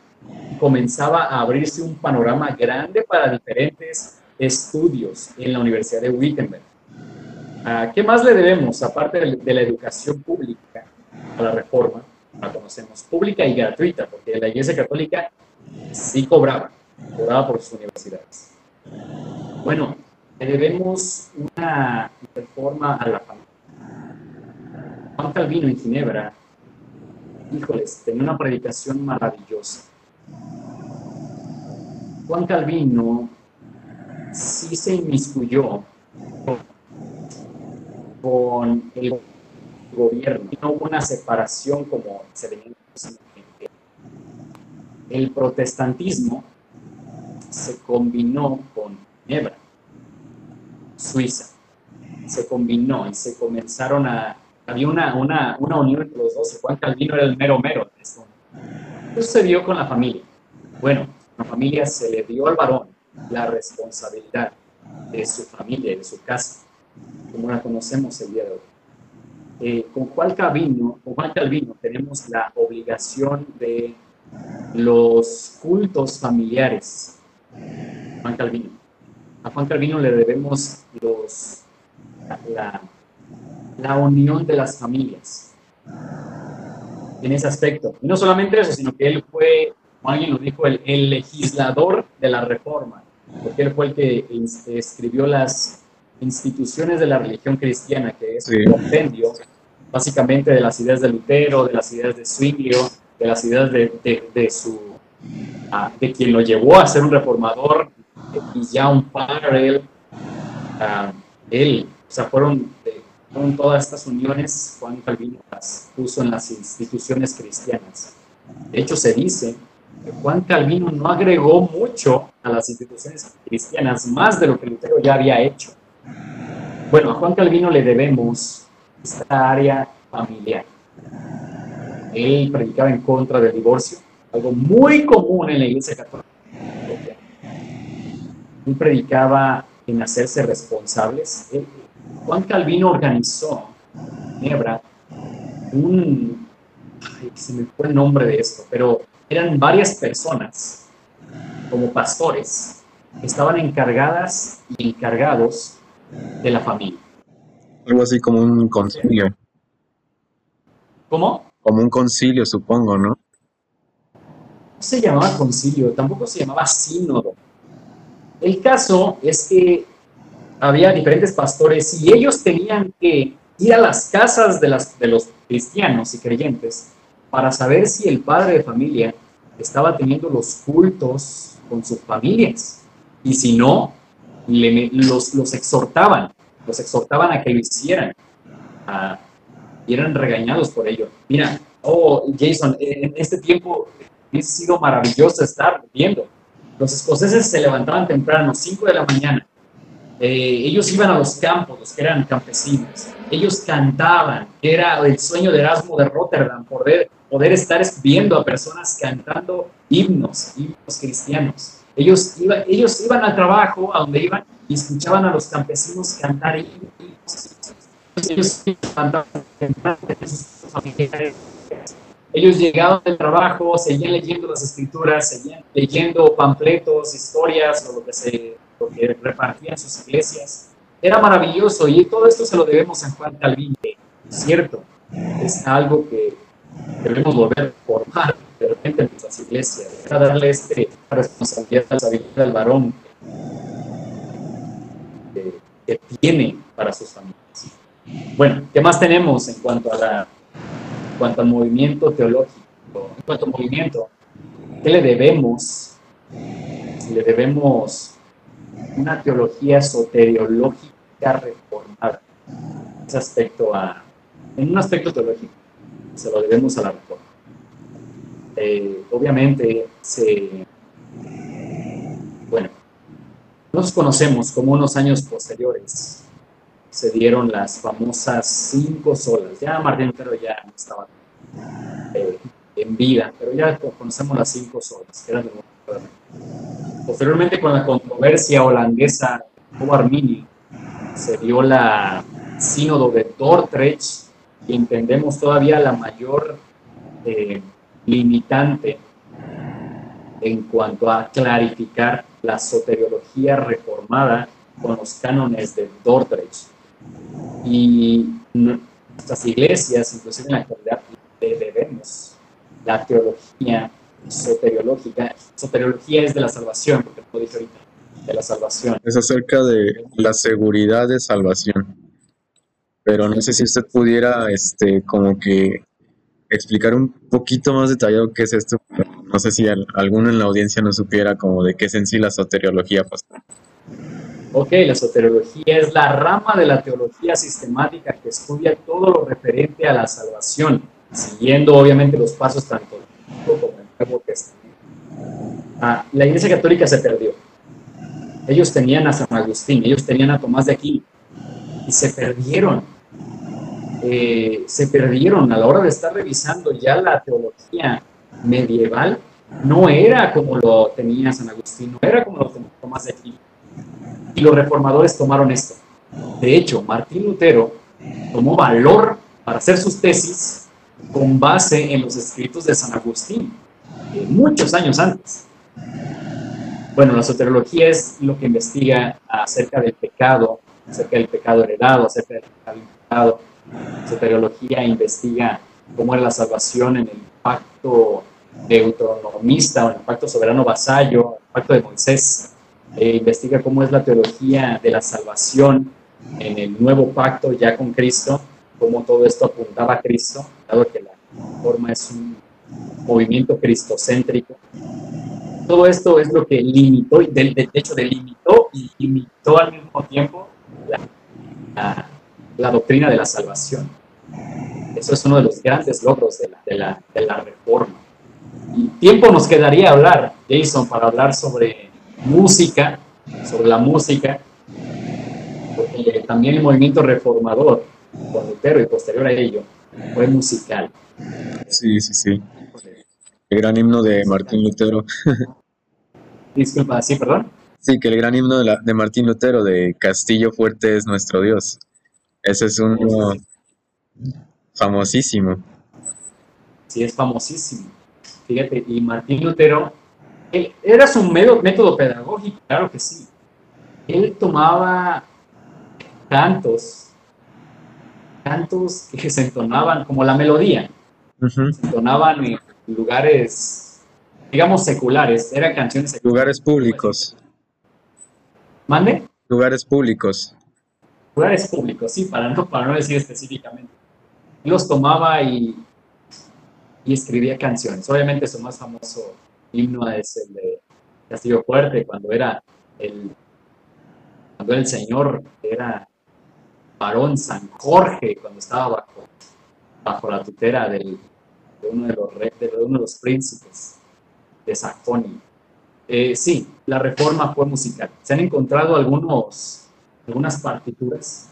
Comenzaba a abrirse un panorama grande para diferentes estudios en la Universidad de Wittenberg. ¿Qué más le debemos, aparte de la educación pública, a la reforma? La conocemos, pública y gratuita, porque la Iglesia Católica sí cobraba, cobraba por sus universidades. Bueno, le debemos una reforma a la familia. Juan Calvino en Ginebra, híjoles, tenía una predicación maravillosa. Juan Calvino sí se inmiscuyó con el gobierno. No hubo una separación como se venía El protestantismo se combinó con Ginebra, Suiza. Se combinó y se comenzaron a... Había una, una, una unión entre los dos. Juan Calvino era el mero mero. ¿Qué sucedió con la familia? Bueno, la familia se le dio al varón la responsabilidad de su familia, de su casa, como la conocemos el día de hoy. Eh, con, Juan Calvino, con Juan Calvino tenemos la obligación de los cultos familiares. Juan Calvino. A Juan Calvino le debemos los, la, la unión de las familias en ese aspecto. Y no solamente eso, sino que él fue, como alguien nos dijo, el, el legislador de la reforma porque él fue el que escribió las instituciones de la religión cristiana, que es un compendio básicamente de las ideas de Lutero, de las ideas de Zwinglio, de las ideas de, de, su, ah, de quien lo llevó a ser un reformador y ya un padre, uh, él, o sea, fueron, fueron todas estas uniones, Juan Calvino las puso en las instituciones cristianas. De hecho, se dice Juan Calvino no agregó mucho a las instituciones cristianas, más de lo que Lutero ya había hecho. Bueno, a Juan Calvino le debemos esta área familiar. Él predicaba en contra del divorcio, algo muy común en la iglesia católica. Él predicaba en hacerse responsables. Juan Calvino organizó en Nebra un... se me fue el nombre de esto, pero eran varias personas, como pastores, que estaban encargadas y encargados de la familia. Algo así como un concilio. ¿Cómo? Como un concilio, supongo, ¿no? No se llamaba concilio, tampoco se llamaba sínodo. El caso es que había diferentes pastores y ellos tenían que ir a las casas de, los cristianos y creyentes para saber si el padre de familia estaba teniendo los cultos con sus familias. Y si no, los, exhortaban, los exhortaban a que lo hicieran. y eran regañados por ello. Mira, oh, Jason, en este tiempo ha sido maravilloso estar viendo. Los escoceses se levantaban temprano, 5 de la mañana. Eh, ellos iban a los campos, los que eran campesinos. Ellos cantaban, era el sueño de Erasmo de Rotterdam, poder, poder estar viendo a personas cantando himnos, himnos cristianos. Ellos, ellos iban al trabajo, a donde iban, y escuchaban a los campesinos cantar himnos. Ellos ellos llegaban del trabajo, seguían leyendo las escrituras, seguían leyendo panfletos, historias, o lo que, se, lo que repartían sus iglesias. Era maravilloso y todo esto se lo debemos a Juan Calvino, ¿cierto? Es algo que debemos volver a formar de repente en nuestras iglesias, para darle este responsabilidad a al varón que, que tiene para sus familias. Bueno, ¿qué más tenemos en cuanto a la en cuanto al movimiento teológico, en cuanto al movimiento, ¿qué le debemos? Le debemos una teología soteriológica reformada. Ese aspecto a, en un aspecto teológico, se lo debemos a la reforma. Eh, obviamente, se, bueno, nos conocemos como unos años posteriores se dieron las famosas cinco solas. Ya Martín Lutero ya no estaba eh, en vida, pero ya conocemos las cinco solas, que eran Posteriormente, con la controversia holandesa de Arminio, se dio la sínodo de Dordrecht y entendemos todavía la mayor eh, limitante en cuanto a clarificar la soteriología reformada con los cánones de Dordrecht. Y nuestras iglesias, inclusive en la actualidad, debemos la teología soteriológica. Soteriología es de la salvación, porque lo dije ahorita, de la salvación. Es acerca de la seguridad de salvación. Pero no sé si usted pudiera, este, como que explicar un poquito más detallado qué es esto. No sé si alguno en la audiencia no supiera como de qué es en sí la soteriología, pastor. Ok, la soteriología es la rama de la teología sistemática que estudia todo lo referente a la salvación, siguiendo obviamente los pasos tanto como Nuevo Testamento. Ah, la Iglesia Católica se perdió. Ellos tenían a San Agustín, ellos tenían a Tomás de Aquino y se perdieron. Eh, se perdieron a la hora de estar revisando ya la teología medieval. No era como lo tenía San Agustín, no era como lo tenía Tomás de Aquino y los reformadores tomaron esto. De hecho, Martín Lutero tomó valor para hacer sus tesis con base en los escritos de San Agustín, muchos años antes. Bueno, la soteriología es lo que investiga acerca del pecado, acerca del pecado heredado, acerca del pecado La soteriología investiga cómo era la salvación en el pacto deuteronomista o en el pacto soberano vasallo, el pacto de Moisés. Eh, investiga cómo es la teología de la salvación en el nuevo pacto ya con Cristo, cómo todo esto apuntaba a Cristo, dado que la forma es un movimiento cristocéntrico. Todo esto es lo que limitó, y de, hecho delimitó y limitó al mismo tiempo la, la, doctrina de la salvación. Eso es uno de los grandes logros de la, de la, de la reforma. Y tiempo nos quedaría hablar, Jason, para hablar sobre música, sobre la música, porque también el movimiento reformador, con Lutero y posterior a ello, fue musical. Sí, sí, sí. El gran himno de Martín Lutero. Disculpa, sí, perdón. Sí, que el gran himno de, de Martín Lutero de Castillo Fuerte es nuestro Dios. Ese es uno famosísimo. Sí, es famosísimo. Fíjate, y Martín Lutero era su método pedagógico, claro que sí. Él tomaba cantos, cantos que se entonaban como la melodía, se entonaban en lugares, digamos, seculares, eran canciones seculares. Lugares públicos. ¿Mande? Lugares públicos. Lugares públicos, sí, para no, para no decir específicamente. Los tomaba y, y escribía canciones. Obviamente su más famoso himno es el de Castillo Fuerte, cuando era el, cuando el Señor era varón San Jorge cuando estaba bajo, bajo la tutela del, de, uno de, los, de uno de los príncipes de Sajonia. Eh, sí, la reforma fue musical. Se han encontrado algunos, algunas partituras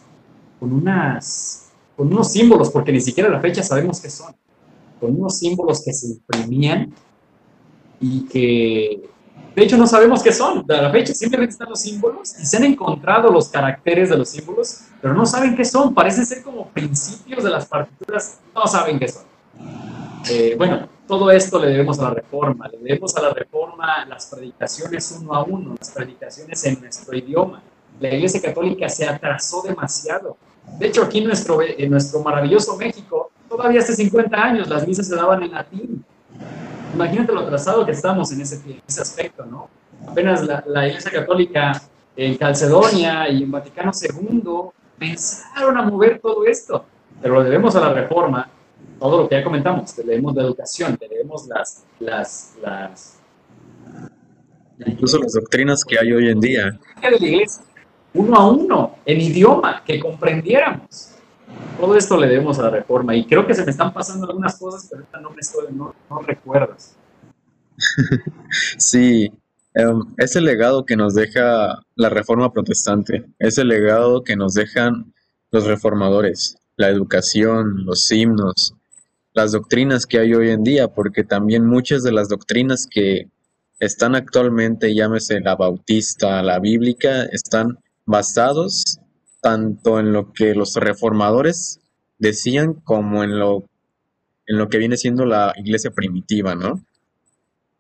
con, unas, con unos símbolos, porque ni siquiera a la fecha sabemos qué son, con unos símbolos que se imprimían y que de hecho no sabemos qué son. A la fecha simplemente están los símbolos y se han encontrado los caracteres de los símbolos, pero no saben qué son. Parecen ser como principios de las partituras, no saben qué son. Eh, bueno, todo esto le debemos a la reforma, le debemos a la reforma las predicaciones uno a uno, las predicaciones en nuestro idioma. La Iglesia Católica se atrasó demasiado. De hecho, aquí en nuestro, en nuestro maravilloso México, todavía hace 50 años las misas se daban en latín. Imagínate lo atrasado que estamos en ese, ese aspecto, ¿no? Apenas la, la Iglesia Católica en Calcedonia y en Vaticano II pensaron a mover todo esto, pero lo debemos a la reforma todo lo que ya comentamos, te leemos la educación, te leemos las, las, las incluso las doctrinas que hay hoy en día. De la iglesia, uno a uno, en idioma, que comprendiéramos. Todo esto le debemos a la reforma y creo que se me están pasando algunas cosas, pero ahorita no me estoy, no, no recuerdas. sí, um, es el legado que nos deja la reforma protestante, es el legado que nos dejan los reformadores, la educación, los himnos, las doctrinas que hay hoy en día, porque también muchas de las doctrinas que están actualmente, llámese la bautista, la bíblica, están basados tanto en lo que los reformadores decían como en lo, en lo que viene siendo la iglesia primitiva, ¿no?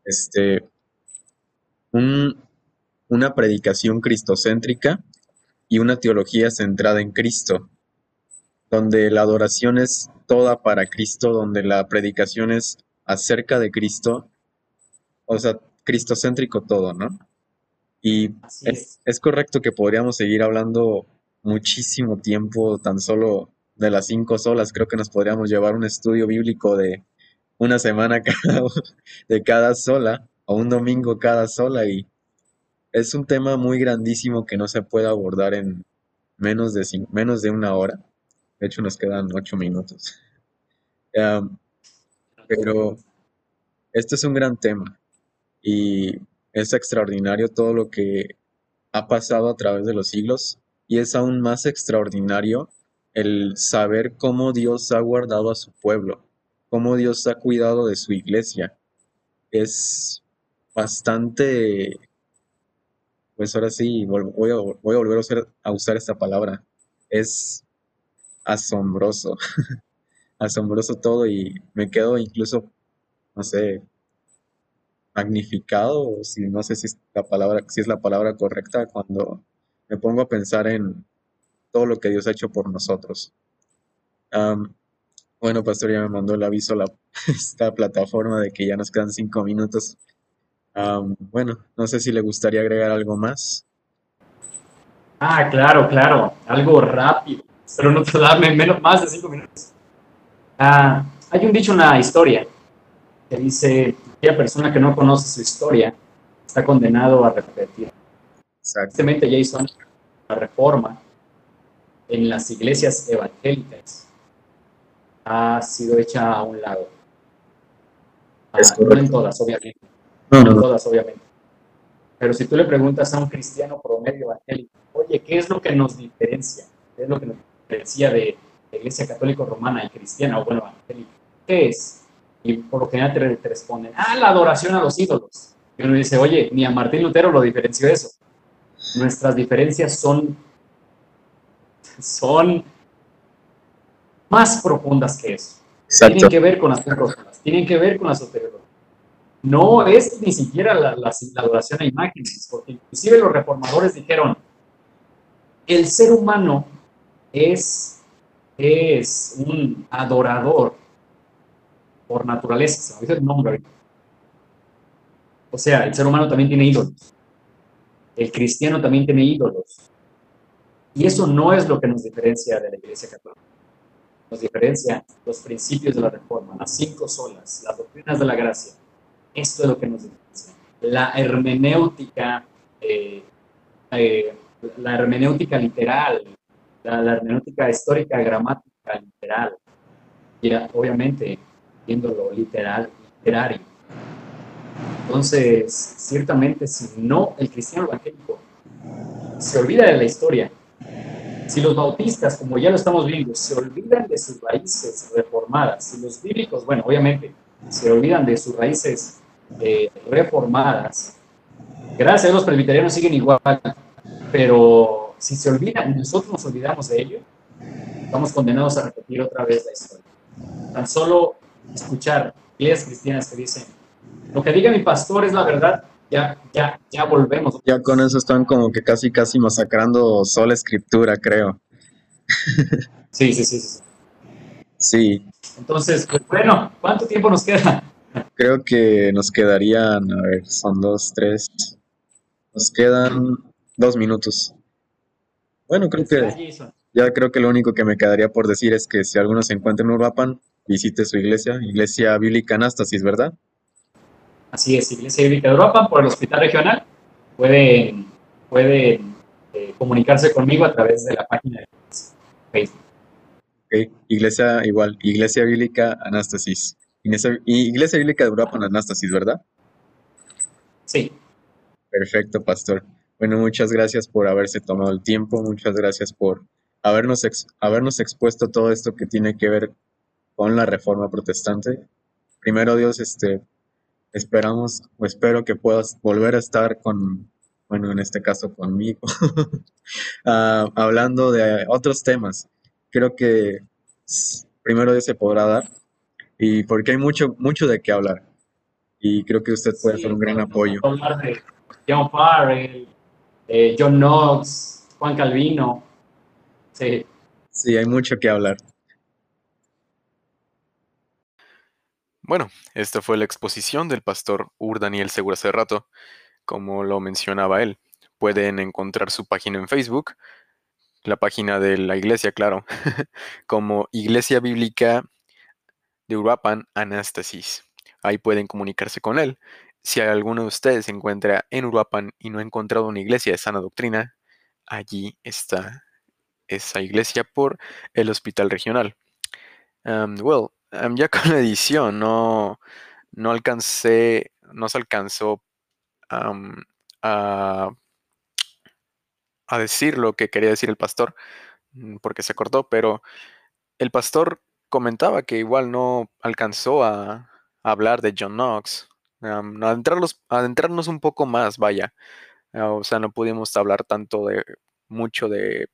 Este, una predicación cristocéntrica y una teología centrada en Cristo donde la adoración es toda para Cristo, donde la predicación es acerca de Cristo, o sea, cristocéntrico todo, ¿no? Y es. es. correcto que podríamos seguir hablando muchísimo tiempo tan solo de las cinco solas, creo que nos podríamos llevar un estudio bíblico de una semana cada, de cada sola, o un domingo cada sola, y es un tema muy grandísimo que no se puede abordar en menos de, menos de una hora. De hecho, nos quedan ocho minutos. Pero este es un gran tema y es extraordinario todo lo que ha pasado a través de los siglos y es aún más extraordinario el saber cómo Dios ha guardado a su pueblo, cómo Dios ha cuidado de su iglesia. Es bastante, pues ahora sí, voy a, volver a usar esta palabra. Es asombroso, asombroso todo y me quedo incluso, no sé, magnificado, si no sé si es la palabra, si es la palabra correcta, cuando me pongo a pensar en todo lo que Dios ha hecho por nosotros. bueno, Pastor, ya me mandó el aviso a esta plataforma de que ya nos quedan cinco minutos. bueno, no sé si le gustaría agregar algo más. Ah, claro, claro, algo rápido pero no darme menos, más de cinco minutos. Ah, hay un dicho, una historia, que dice, aquella persona que no conoce su historia está condenado a repetir. Exactamente, Jason, la reforma en las iglesias evangélicas ha sido hecha a un lado. Ah, no en todas, obviamente. No, en todas, obviamente. Pero si tú le preguntas a un cristiano promedio evangélico, oye, ¿qué es lo que nos diferencia? ¿Qué es lo que nos decía de la Iglesia Católica Romana y Cristiana, o bueno, ¿qué es? Y por lo general te, te, responden, ah, la adoración a los ídolos. Y uno dice, oye, ni a Martín Lutero lo diferenció eso. Nuestras diferencias son, son más profundas que eso. Tienen que ver con las cosas, tienen que ver con la soteriología. No es ni siquiera la, la, la adoración a imágenes, porque inclusive los reformadores dijeron, el ser humano es, es un adorador por naturaleza. O sea, el ser humano también tiene ídolos. El cristiano también tiene ídolos. Y eso no es lo que nos diferencia de la Iglesia Católica. Nos diferencia los principios de la reforma, las cinco solas, las doctrinas de la gracia. Esto es lo que nos diferencia. La hermenéutica, eh, eh, la hermenéutica literal, la, hermenéutica histórica, gramática, literal, y obviamente viéndolo literal, literario. Entonces, ciertamente, si no el cristiano evangélico se olvida de la historia, si los bautistas, como ya lo estamos viendo, se olvidan de sus raíces reformadas, si los bíblicos, bueno, obviamente, se olvidan de sus raíces eh, reformadas, gracias a los presbiterianos siguen igual, pero si se olvidan, nosotros nos olvidamos de ello, estamos condenados a repetir otra vez la historia. Tan solo escuchar iglesias cristianas que dicen, lo que diga mi pastor es la verdad, ya, ya, ya volvemos. Ya con eso están como que casi, casi masacrando sola escritura, creo. Sí, sí, sí, sí. Sí. Entonces, pues bueno, ¿cuánto tiempo nos queda? Creo que nos quedarían, a ver, son dos, tres. Nos quedan dos minutos. Bueno, creo que ya creo que lo único que me quedaría por decir es que si alguno se encuentra en Urbapan, visite su iglesia, Iglesia Bíblica Anástasis, ¿verdad? Así es, Iglesia Bíblica de Europa, por el Hospital Regional. Pueden, pueden eh, comunicarse conmigo a través de la página de Facebook. Ok, Iglesia igual, Iglesia Bíblica Anástasis. Iglesia, Bíblica de Europa Anástasis, ¿verdad? Sí. Perfecto, pastor. Bueno, muchas gracias por haberse tomado el tiempo, muchas gracias por habernos, habernos expuesto todo esto que tiene que ver con la reforma protestante. Primero Dios, este, esperamos o espero que puedas volver a estar con, bueno, en este caso conmigo, uh, hablando de otros temas. Creo que primero Dios se podrá dar y porque hay mucho, mucho de qué hablar. Y creo que usted puede ser un gran apoyo. De John Farrell, eh, John Knox, Juan Calvino. Sí. Sí, hay mucho que hablar. Bueno, esta fue la exposición del pastor Ur Daniel Segura hace rato, como lo mencionaba él. Pueden encontrar su página en Facebook, la página de la iglesia, claro, como Iglesia Bíblica de Uruapan Anastasis. Ahí pueden comunicarse con él. Si alguno de ustedes se encuentra en Uruapan y no ha encontrado una iglesia de sana doctrina, allí está esa iglesia por el hospital regional. Um, well, ya con la edición no, no alcancé, no se alcanzó a, a decir lo que quería decir el pastor, mm, porque se cortó, pero el pastor comentaba que igual no alcanzó a, hablar de John Knox, adentrarnos un poco más, vaya. Ah, o sea, no pudimos hablar tanto de mucho de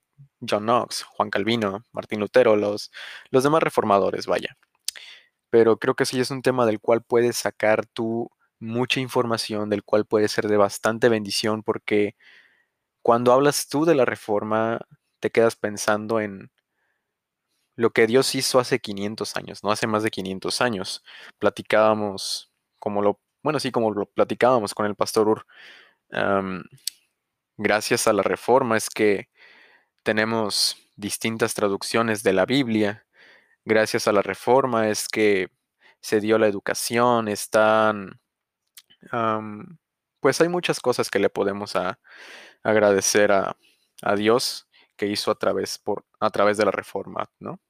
John Knox, Juan Calvino, Martín Lutero, los, los demás reformadores, vaya pero creo que sí es un tema del cual puedes sacar tú mucha información, del cual puede ser de bastante bendición, porque cuando hablas tú de la reforma, te quedas pensando en lo que Dios hizo hace 500 años, no hace más de 500 años. Platicábamos, como lo, bueno, sí, como lo platicábamos con el pastor Ur, gracias a la reforma es que tenemos distintas traducciones de la Biblia, gracias a la reforma es que se dio la educación, están, pues hay muchas cosas que le podemos agradecer a, Dios que hizo a través, a través de la reforma, ¿no?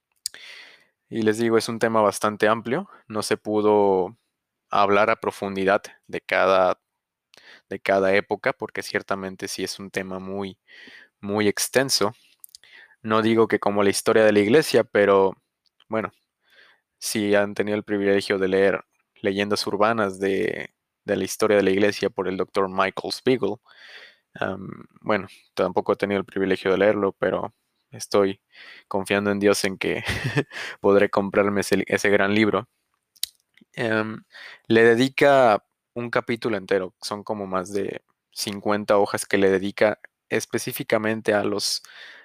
Y les digo, es un tema bastante amplio, no se pudo hablar a profundidad de cada, de cada época, porque ciertamente sí es un tema muy, muy extenso. No digo que como la historia de la iglesia, pero bueno, si han tenido el privilegio de leer leyendas urbanas de, la historia de la iglesia por el doctor Michael Spiegel, bueno, tampoco he tenido el privilegio de leerlo, pero estoy confiando en Dios en que podré comprarme ese, gran libro. Le dedica un capítulo entero, son como más de 50 hojas que le dedica específicamente a los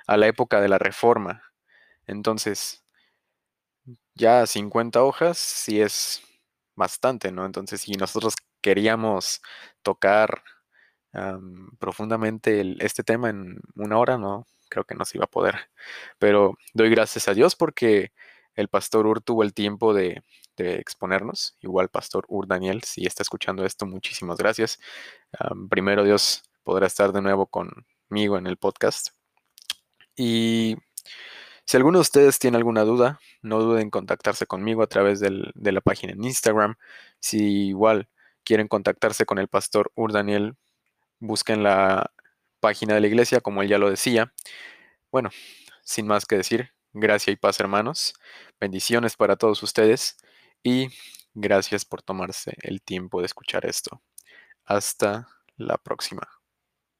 a la época de la Reforma. Entonces, ya 50 hojas sí es bastante, ¿no? Entonces, si nosotros queríamos tocar profundamente este tema en una hora, no, creo que no se iba a poder. Pero doy gracias a Dios porque el pastor Ur tuvo el tiempo de, exponernos. Igual, pastor Ur Daniel, si está escuchando esto, muchísimas gracias. primero Dios podrá estar de nuevo conmigo en el podcast. Y Si alguno de ustedes tiene alguna duda, no duden en contactarse conmigo a través de la página en Instagram. Si igual quieren contactarse con el pastor Urdaniel, busquen la página de la iglesia, como él ya lo decía. Bueno, sin más que decir, gracia y paz hermanos, bendiciones para todos ustedes y gracias por tomarse el tiempo de escuchar esto. Hasta la próxima.